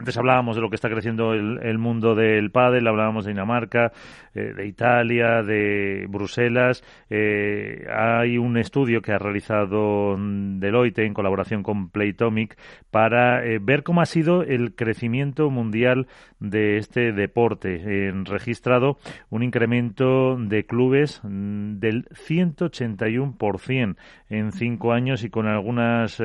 antes hablábamos de lo que está creciendo el, mundo del pádel, hablábamos de Dinamarca, eh, de Italia, de Bruselas. Eh, hay un estudio que ha realizado Deloitte en colaboración con Playtomic para ver cómo ha sido el crecimiento mundial de este deporte. Registrado un incremento de clubes mm, del 181% en cinco años y con algunas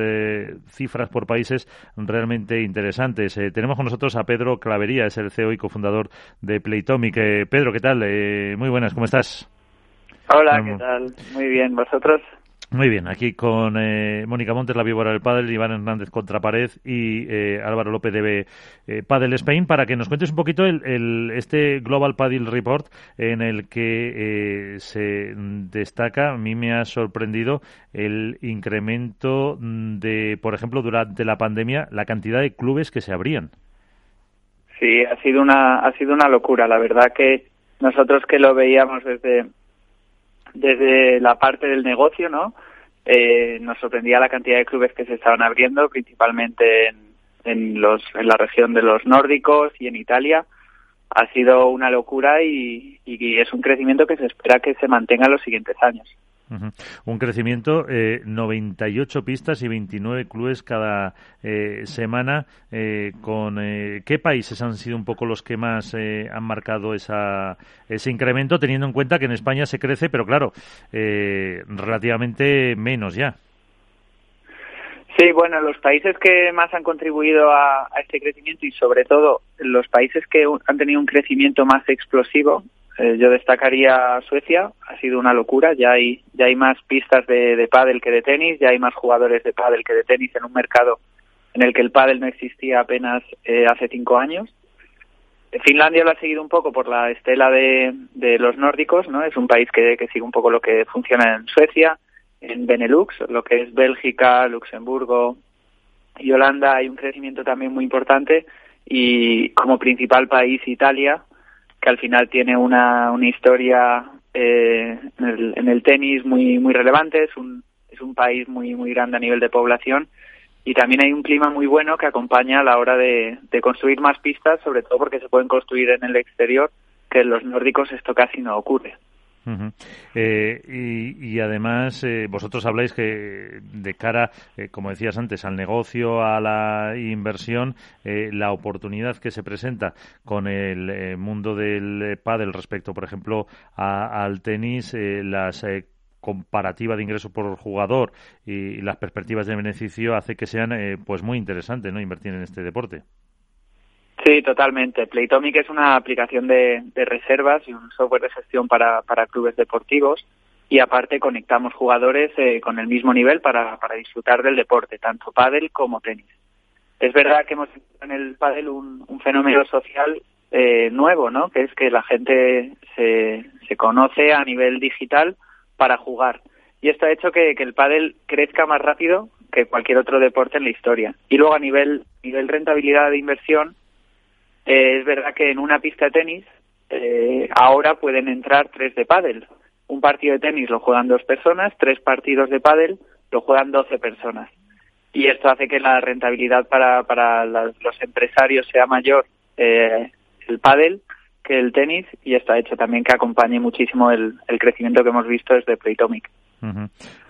cifras por países realmente interesantes. Eh, tenemos con nosotros a Pedro Clavería, es el CEO y cofundador de Playtomic. Eh, Pedro, ¿qué tal? Eh, muy buenas, ¿cómo estás? Hola, ¿qué tal? Muy bien, ¿vosotros? Muy bien, aquí con eh, Mónica Montes, la víbora del Padel, Iván Hernández contra Pared y eh, Álvaro López de eh, Padel Spain para que nos cuentes un poquito el, este Global Padel Report en el que se destaca, a mí me ha sorprendido el incremento de, por ejemplo, durante la pandemia, la cantidad de clubes que se abrían. Sí, ha sido una, ha sido una locura. La verdad que nosotros que lo veíamos desde desde la parte del negocio, ¿no? Eh, nos sorprendía la cantidad de clubes que se estaban abriendo, principalmente en, los, en la región de los nórdicos y en Italia. Ha sido una locura y, y es un crecimiento que se espera que se mantenga en los siguientes años. Un crecimiento, eh, 98 pistas y 29 clubes cada eh, semana. Eh, ¿Con eh, qué países han sido un poco los que más han marcado esa, ese incremento, teniendo en cuenta que en España se crece, pero claro, relativamente menos ya? Sí, bueno, los países que más han contribuido a, a, este crecimiento y sobre todo los países que han tenido un crecimiento más explosivo eh, yo destacaría Suecia, ha sido una locura, ya hay, ya hay más pistas de, de pádel que de tenis, ya hay más jugadores de pádel que de tenis en un mercado en el que el pádel no existía apenas eh, hace cinco años. Finlandia lo ha seguido un poco por la estela de, de los nórdicos, ¿no? Es un país que, que sigue un poco lo que funciona en Suecia, en Benelux, lo que es Bélgica, Luxemburgo y Holanda hay un crecimiento también muy importante y como principal país Italia, que al final tiene una, una historia eh, en, el, en, el, tenis muy muy relevante, es un, es un país muy muy grande a nivel de población y también hay un clima muy bueno que acompaña a la hora de, de construir más pistas, sobre todo porque se pueden construir en el exterior, que en los nórdicos esto casi no ocurre. Eh, y, además, eh, vosotros habláis que de cara, eh, como decías antes, al negocio, a la inversión, la oportunidad que se presenta con el mundo del pádel respecto, por ejemplo, al tenis, las comparativa de ingresos por jugador y las perspectivas de beneficio hace que sean pues muy interesantes no invertir en este deporte Sí, totalmente. Playtomic es una aplicación de, reservas y un software de gestión para, clubes deportivos y aparte conectamos jugadores eh, con el mismo nivel para, para disfrutar del deporte, tanto pádel como tenis. Es verdad que hemos en el pádel un, un fenómeno social eh, nuevo, ¿no? Que es que la gente se, se conoce a nivel digital para jugar. Y esto ha hecho que, que el pádel crezca más rápido que cualquier otro deporte en la historia. Y luego a nivel, nivel rentabilidad de inversión, eh, es verdad que en una pista de tenis eh, ahora pueden entrar tres de pádel. Un partido de tenis lo juegan dos personas, tres partidos de pádel lo juegan doce personas. Y esto hace que la rentabilidad para, para los empresarios sea mayor eh, el pádel que el tenis y esto ha hecho también que acompañe muchísimo el, el crecimiento que hemos visto desde Playtomic.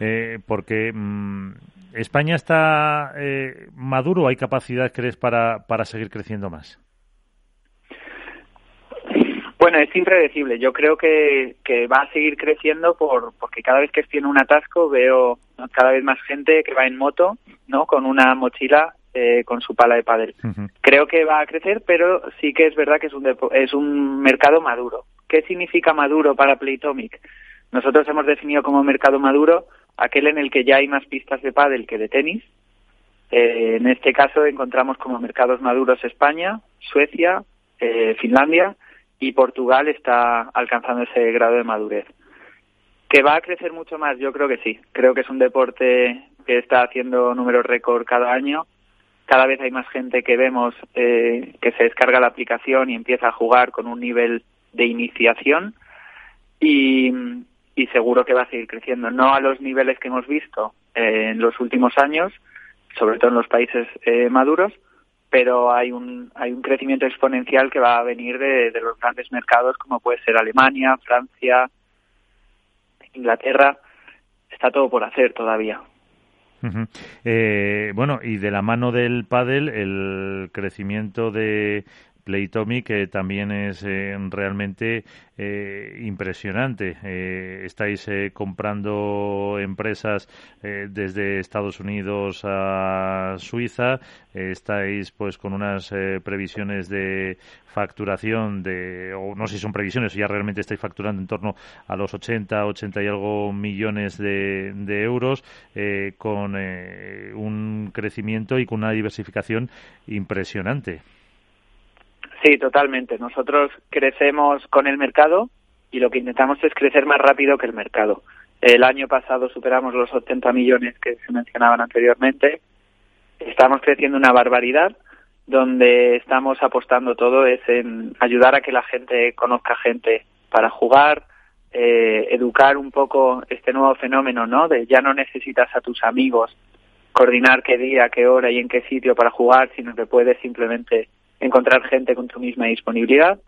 eh, porque mm, España está eh, maduro, ¿hay capacidad, crees, para, para seguir creciendo más? Bueno, es impredecible. Yo creo que, que va a seguir creciendo por, porque cada vez que estoy en un atasco veo cada vez más gente que va en moto, ¿no? Con una mochila eh, con su pala de pádel. Creo que va a crecer, pero sí que es verdad que es un, es un mercado maduro. ¿Qué significa maduro para Playtomic? Nosotros hemos definido como mercado maduro aquel en el que ya hay más pistas de pádel que de tenis. Eh, en este caso encontramos como mercados maduros España, Suecia, eh, Finlandia y Portugal está alcanzando ese grado de madurez. ¿Que va a crecer mucho más? Yo creo que sí. Creo que es un deporte que está haciendo números récord cada año. Cada vez hay más gente que vemos eh, que se descarga la aplicación y empieza a jugar con un nivel de iniciación y, y seguro que va a seguir creciendo. No a los niveles que hemos visto eh, en los últimos años, sobre todo en los países eh, maduros, pero hay un, hay un crecimiento exponencial que va a venir de, de los grandes mercados como puede ser Alemania, Francia, Inglaterra. Está todo por hacer todavía. eh, bueno, y de la mano del pádel, el crecimiento de Playtomic que también es eh, realmente eh, impresionante. Eh, estáis comprando empresas desde Estados Unidos a Suiza. estáis pues con unas previsiones de facturación de, o no sé si son previsiones, ya realmente estáis facturando en torno a los 80, 80 y algo millones de, de euros, con un crecimiento y con una diversificación impresionante. Sí, totalmente. Nosotros crecemos con el mercado y lo que intentamos es crecer más rápido que el mercado. El año pasado superamos los 80 millones que se mencionaban anteriormente. Estamos creciendo una barbaridad. Donde estamos apostando todo es en ayudar a que la gente conozca gente para jugar, eh, educar un poco este nuevo fenómeno, ¿no? De ya no necesitas a tus amigos coordinar qué día, qué hora y en qué sitio para jugar, sino que puedes simplemente encontrar gente con tu misma disponibilidad.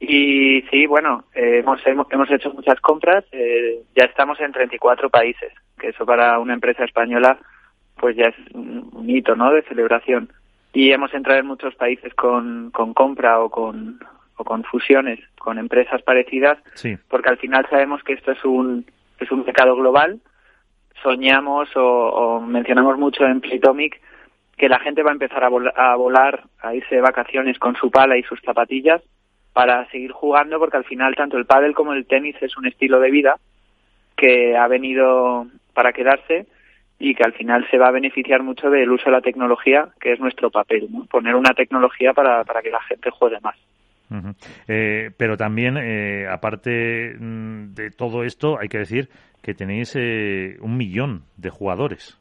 Y sí, bueno, eh, hemos, hemos hecho muchas compras, eh, ya estamos en 34 países, que eso para una empresa española pues ya es un hito, ¿no?, de celebración. Y hemos entrado en muchos países con, con compra o con, o con fusiones con empresas parecidas, porque al final sabemos que esto es un, es un mercado global. Soñamos o, o mencionamos mucho en Playtomic que la gente va a empezar a, volar, a irse de vacaciones con su pala y sus zapatillas para seguir jugando porque al final tanto el pádel como el tenis es un estilo de vida que ha venido para quedarse y que al final se va a beneficiar mucho del uso de la tecnología, que es nuestro papel, poner una tecnología para, para que la gente juegue más. Eh, pero también, eh, aparte mm, de todo esto, hay que decir que tenéis eh, un millón de jugadores.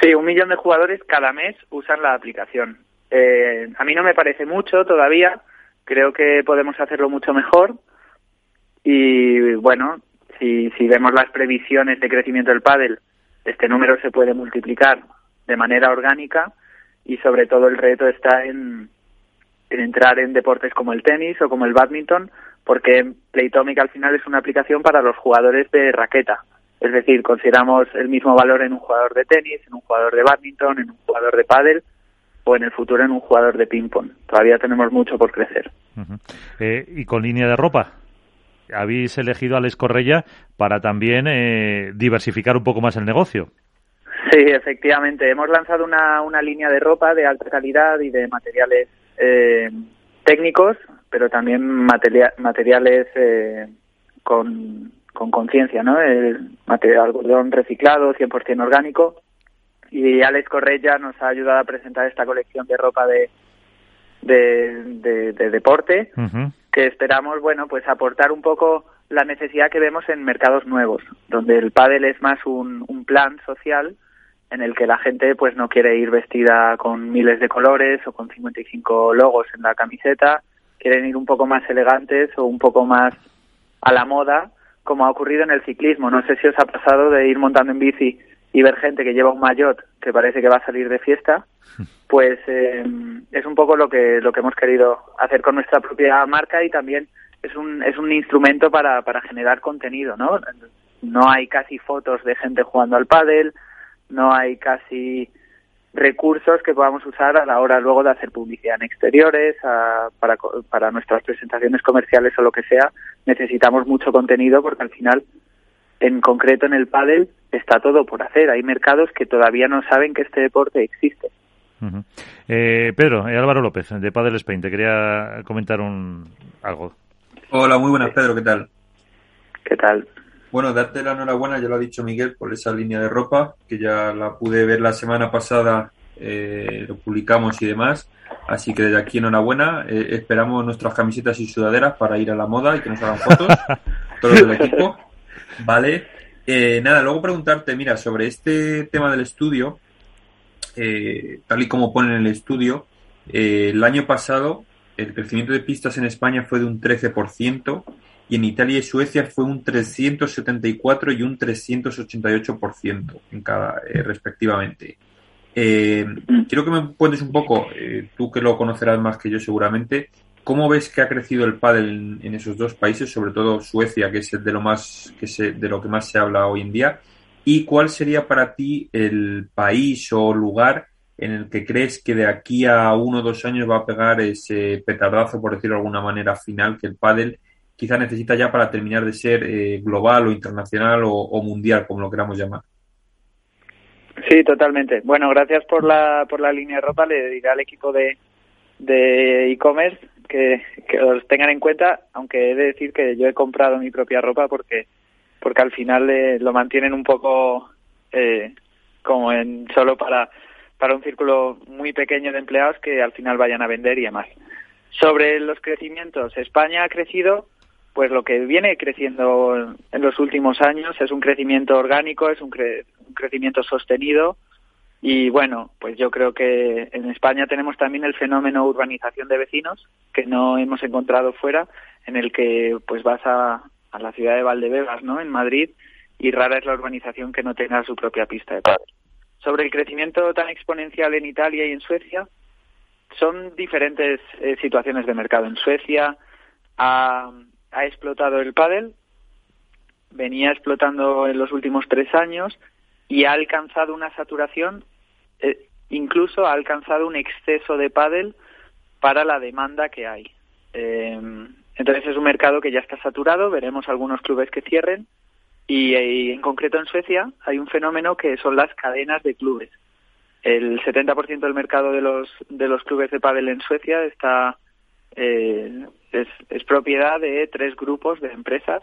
Sí, un millón de jugadores cada mes usan la aplicación. Eh, a mí no me parece mucho todavía, creo que podemos hacerlo mucho mejor. Y bueno, si, si vemos las previsiones de crecimiento del pádel, este número se puede multiplicar de manera orgánica y sobre todo el reto está en, en entrar en deportes como el tenis o como el badminton porque Playtomic al final es una aplicación para los jugadores de raqueta es decir, consideramos el mismo valor en un jugador de tenis, en un jugador de badminton, en un jugador de pádel o en el futuro en un jugador de ping-pong. Todavía tenemos mucho por crecer. Eh, y con línea de ropa, habéis elegido a Les Correia para también eh, diversificar un poco más el negocio. Sí, efectivamente. Hemos lanzado una, una línea de ropa de alta calidad y de materiales eh, técnicos, pero también materiales con con conciencia, ¿no? El material algodón reciclado, 100% orgánico. Y Alex Correia nos ha ayudado a presentar esta colección de ropa de, de, deporte, que esperamos, bueno, pues aportar un poco la necesidad que vemos en mercados nuevos, donde el pádel es más un, un plan social en el que la gente pues no quiere ir vestida con miles de colores o con 55 logos en la camiseta, quieren ir un poco más elegantes o un poco más a la moda como ha ocurrido en el ciclismo. No sé si os ha pasado de ir montando en bici y ver gente que lleva un maillot que parece que va a salir de fiesta, pues eh, es un poco lo que lo que hemos querido hacer con nuestra propia marca y también es un es un instrumento para para generar contenido, ¿no? No hay casi fotos de gente jugando al pádel, no hay casi recursos que podamos usar a la hora luego de hacer publicidad en exteriores, para, para nuestras presentaciones comerciales o lo que sea, necesitamos mucho contenido porque al final, en concreto en el pádel, está todo por hacer. Hay mercados que todavía no saben que este deporte existe. eh, Pedro, eh, Álvaro López, de Padel Spain, te quería comentar un algo. Hola, muy buenas, Pedro, ¿qué tal? ¿Qué tal? Bueno, darte la enhorabuena, ya lo ha dicho Miguel, por esa línea de ropa, que ya la pude ver la semana pasada, eh, lo publicamos y demás. Así que desde aquí enhorabuena. Eh, esperamos nuestras camisetas y sudaderas para ir a la moda y que nos hagan fotos, todos del equipo. Vale. Eh, nada, luego preguntarte, mira, sobre este tema del estudio, tal y como ponen en el estudio, el año pasado el crecimiento de pistas en España fue de un 13%, y en Italia y Suecia fue un 374 y un 388% en cada, eh, respectivamente. Eh, quiero que me cuentes un poco, eh, tú que lo conocerás más que yo seguramente, ¿cómo ves que ha crecido el pádel en, esos dos países, sobre todo Suecia, que es de lo más que se, de lo que más se habla hoy en día? ¿Y cuál sería para ti el país o lugar en el que crees que de aquí a uno o dos años va a pegar ese petardazo, por decirlo de alguna manera, final que el pádel quizá necesita ya para terminar de ser eh, global o internacional o, mundial, como lo queramos llamar? Sí, totalmente. Bueno, gracias por la, por la línea de ropa. Le diré al equipo de de e-commerce que, que los tengan en cuenta, aunque he de decir que yo he comprado mi propia ropa porque porque al final eh, lo mantienen un poco eh, como en solo para para un círculo muy pequeño de empleados que al final vayan a vender y demás. Sobre los crecimientos, España ha crecido, pues lo que viene creciendo en los últimos años es un crecimiento orgánico, es un, un crecimiento sostenido y bueno, pues yo creo que en España tenemos también el fenómeno urbanización de vecinos que no hemos encontrado fuera, en el que pues vas a, a la ciudad de Valdebebas, ¿no? En Madrid y rara es la urbanización que no tenga su propia pista de pádel sobre el crecimiento tan exponencial en Italia y en Suecia, son diferentes eh, situaciones de mercado. En Suecia ha, explotado el pádel, venía explotando en los últimos tres años y ha alcanzado una saturación, eh, incluso ha alcanzado un exceso de pádel para la demanda que hay. Eh, entonces es un mercado que ya está saturado, veremos algunos clubes que cierren, y, en concreto en Suecia hay un fenómeno que son las cadenas de clubes. El 70% del mercado de los de los clubes de pádel en Suecia está eh, es, propiedad de tres grupos de empresas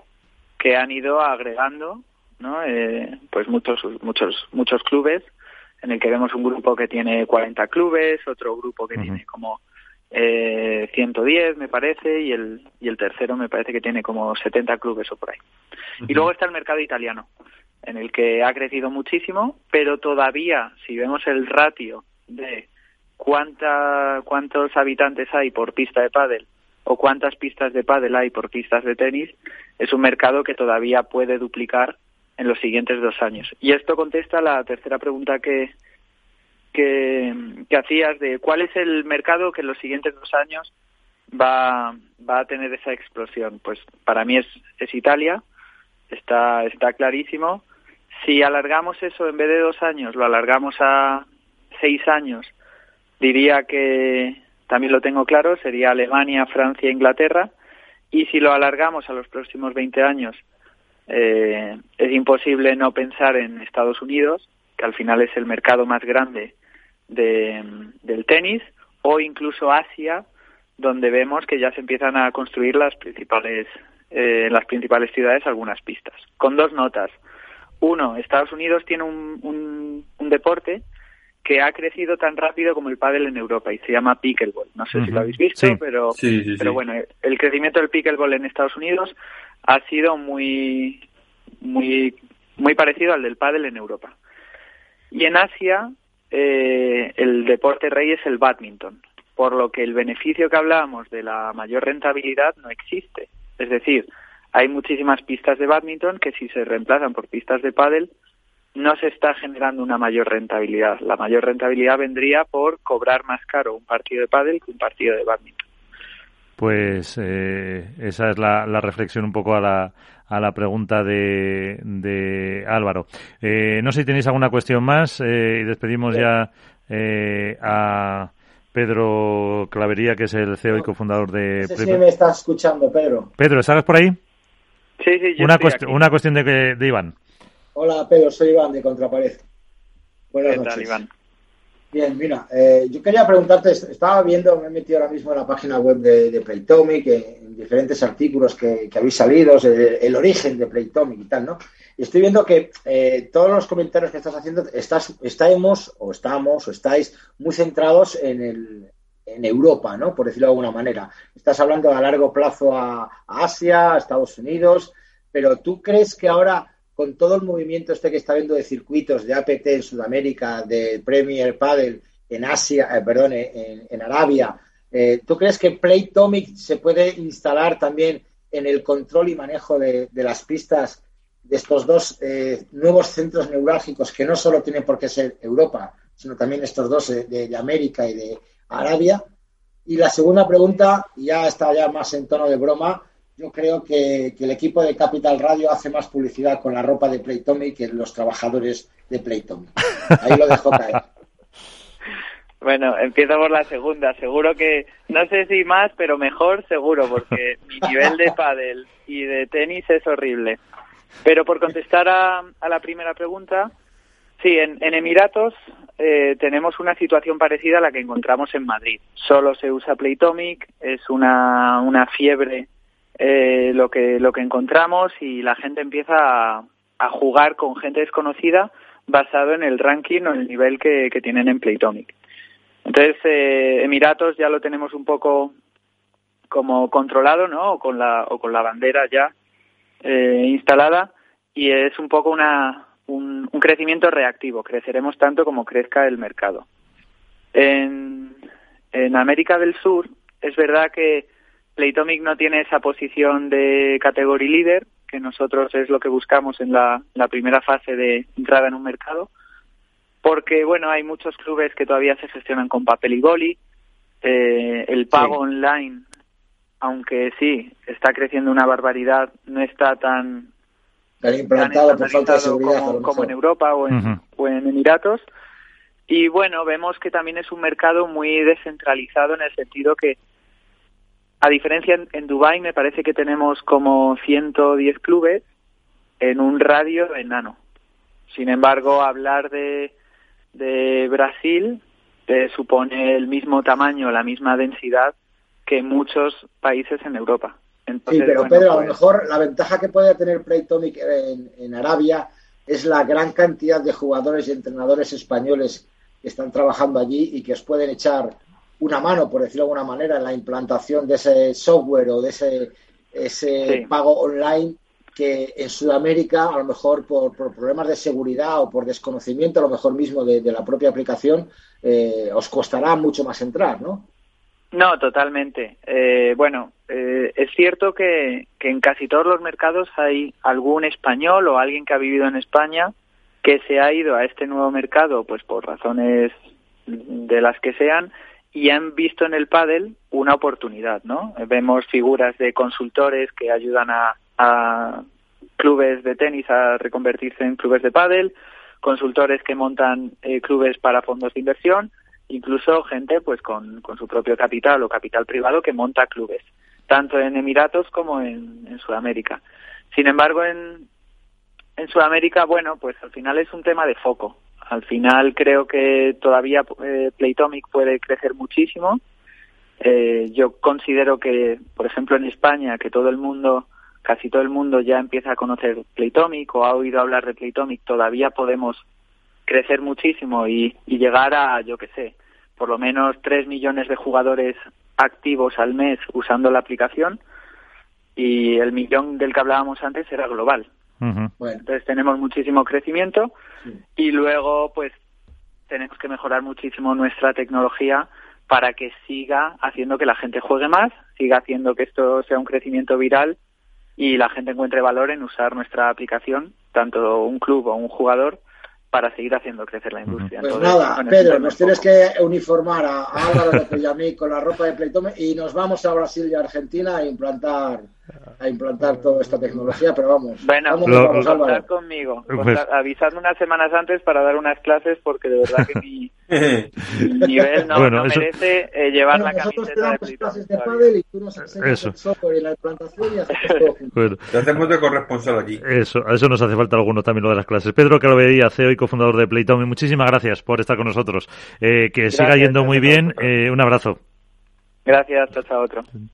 que han ido agregando, ¿no? Eh, pues muchos muchos muchos clubes en el que vemos un grupo que tiene 40 clubes, otro grupo que tiene como eh, 110 me parece y el y el tercero me parece que tiene como 70 clubes o por ahí. Y luego está el mercado italiano, en el que ha crecido muchísimo, pero todavía si vemos el ratio de cuánta cuántos habitantes hay por pista de pádel o cuántas pistas de pádel hay por pistas de tenis, es un mercado que todavía puede duplicar en los siguientes dos años. Y esto contesta la tercera pregunta que, que, hacías de cuál es el mercado que en los siguientes dos años va, va a tener esa explosión. Pues para mí es, es Italia, está, está clarísimo. Si alargamos eso en vez de dos años, lo alargamos a seis años, diría que también lo tengo claro, sería Alemania, Francia, Inglaterra. Y si lo alargamos a los próximos 20 años, eh, es imposible no pensar en Estados Unidos, que al final es el mercado más grande de, del tenis o incluso Asia, donde vemos que ya se empiezan a construir las principales eh, las principales ciudades algunas pistas. Con dos notas. Uno, Estados Unidos tiene un, un, deporte que ha crecido tan rápido como el pádel en Europa y se llama pickleball. No sé si lo habéis visto, pero, pero bueno, el crecimiento del pickleball en Estados Unidos ha sido muy muy muy parecido al del pádel en Europa. Y en Asia eh, el deporte rey es el badminton, por lo que el beneficio que hablábamos de la mayor rentabilidad no existe. Es decir, hay muchísimas pistas de badminton que si se reemplazan por pistas de pádel no se está generando una mayor rentabilidad. La mayor rentabilidad vendría por cobrar más caro un partido de pádel que un partido de badminton. Pues eh, esa es la, reflexión un poco a la, a la pregunta de, de Álvaro. Eh, no sé si tenéis alguna cuestión más eh, y despedimos ya a Pedro Clavería, que es el CEO y cofundador de... No sé si me estás escuchando, Pedro. Pedro, ¿estás por ahí? Sí, sí, yo una, una cuestión de, de Iván. Hola, Pedro, soy Iván de Contrapared. Buenas noches. Iván? Bien, mira, eh, yo quería preguntarte, estaba viendo, me he metido ahora mismo en la página web de, de Playtomic, en diferentes artículos que, habéis salido, el, origen de Playtomic y tal, ¿no? Y estoy viendo que eh, todos los comentarios que estás haciendo, estás, estamos, o estamos, o estáis muy centrados en, el, en Europa, ¿no? Por decirlo de alguna manera. Estás hablando a largo plazo a, a Asia, a Estados Unidos, pero ¿tú crees que ahora con todo el movimiento este que está viendo de circuitos de APT en Sudamérica, de Premier Padel en Asia, eh, perdón, en, Arabia, eh, ¿tú crees que Playtomic se puede instalar también en el control y manejo de, las pistas de estos dos eh, nuevos centros neurálgicos que no solo tienen por qué ser Europa, sino también estos dos de, de América y de Arabia. Y la segunda pregunta, ya está ya más en tono de broma, yo creo que, el equipo de Capital Radio hace más publicidad con la ropa de Playtomic que los trabajadores de Playtomic. Ahí lo dejo caer. Bueno, empiezo por la segunda. Seguro que, no sé si más, pero mejor seguro, porque mi nivel de pádel y de tenis es horrible. Pero por contestar a, la primera pregunta, sí, en, Emiratos eh, tenemos una situación parecida a la que encontramos en Madrid. Solo se usa Playtomic, es una, una fiebre eh, lo que lo que encontramos y la gente empieza a, jugar con gente desconocida basado en el ranking o el nivel que, tienen en Playtomic. Entonces, eh, Emiratos ya lo tenemos un poco como controlado, ¿no? O con la, o con la bandera ya eh, instalada y es un poco una, un, un, crecimiento reactivo. Creceremos tanto como crezca el mercado. En, en América del Sur es verdad que Playtomic no tiene esa posición de category leader, que nosotros es lo que buscamos en la, primera fase de entrada en un mercado, porque bueno, hay muchos clubes que todavía se gestionan con papel y boli, eh, el pago online, aunque sí, está creciendo una barbaridad, no está tan, implantado por falta de seguridad como, en Europa o en, o en Emiratos. Y bueno, vemos que también es un mercado muy descentralizado en el sentido que a diferencia en, Dubái me parece que tenemos como 110 clubes en un radio enano. Sin embargo, hablar de, de Brasil te supone el mismo tamaño, la misma densidad que muchos países en Europa. sí, pero Pedro, a lo pues mejor la ventaja que puede tener Playtomic en, en Arabia es la gran cantidad de jugadores y entrenadores españoles que están trabajando allí y que os pueden echar una mano, por decirlo de alguna manera, en la implantación de ese software o de ese, ese pago online que en Sudamérica, a lo mejor por, problemas de seguridad o por desconocimiento, a lo mejor mismo de, la propia aplicación, eh, os costará mucho más entrar, ¿no? No, totalmente. Eh, bueno, eh, es cierto que, que en casi todos los mercados hay algún español o alguien que ha vivido en España que se ha ido a este nuevo mercado, pues por razones de las que sean, y han visto en el pádel una oportunidad, ¿no? Vemos figuras de consultores que ayudan a, clubes de tenis a reconvertirse en clubes de pádel, consultores que montan eh, clubes para fondos de inversión, incluso gente pues con, con, su propio capital o capital privado que monta clubes, tanto en Emiratos como en, en Sudamérica. Sin embargo, en, en Sudamérica, bueno, pues al final es un tema de foco. Al final creo que todavía eh, Playtomic puede crecer muchísimo. Eh, yo considero que, por ejemplo, en España, que todo el mundo, casi todo el mundo ya empieza a conocer Playtomic o ha oído hablar de Playtomic, todavía podemos crecer muchísimo y, y llegar a, yo qué sé, por lo menos 3 millones de jugadores activos al mes usando la aplicación y el millón del que hablábamos antes era global. Bueno. Entonces tenemos muchísimo crecimiento y luego pues tenemos que mejorar muchísimo nuestra tecnología para que siga haciendo que la gente juegue más, siga haciendo que esto sea un crecimiento viral y la gente encuentre valor en usar nuestra aplicación, tanto un club o un jugador, para seguir haciendo crecer la industria. Pues nada, Pedro, nos tienes que uniformar a, Álvaro de mí con la ropa de Playtome y nos vamos a Brasil y a Argentina a implantar a implantar toda esta tecnología, pero vamos. Bueno, vamos, contar conmigo. Pues, avisando unas semanas antes para dar unas clases porque de verdad que mi, nivel no, merece eh, llevar la camiseta de clases de pádel y tú nos enseñas el software y la implantación y hacemos todo Te hacemos de corresponsal aquí. Eso, a eso nos hace falta alguno también lo de las clases. Pedro Calavería, CEO y cofundador de Playtome, muchísimas gracias por estar con nosotros. Eh, que siga yendo muy bien. Eh, un abrazo. Gracias, hasta otro.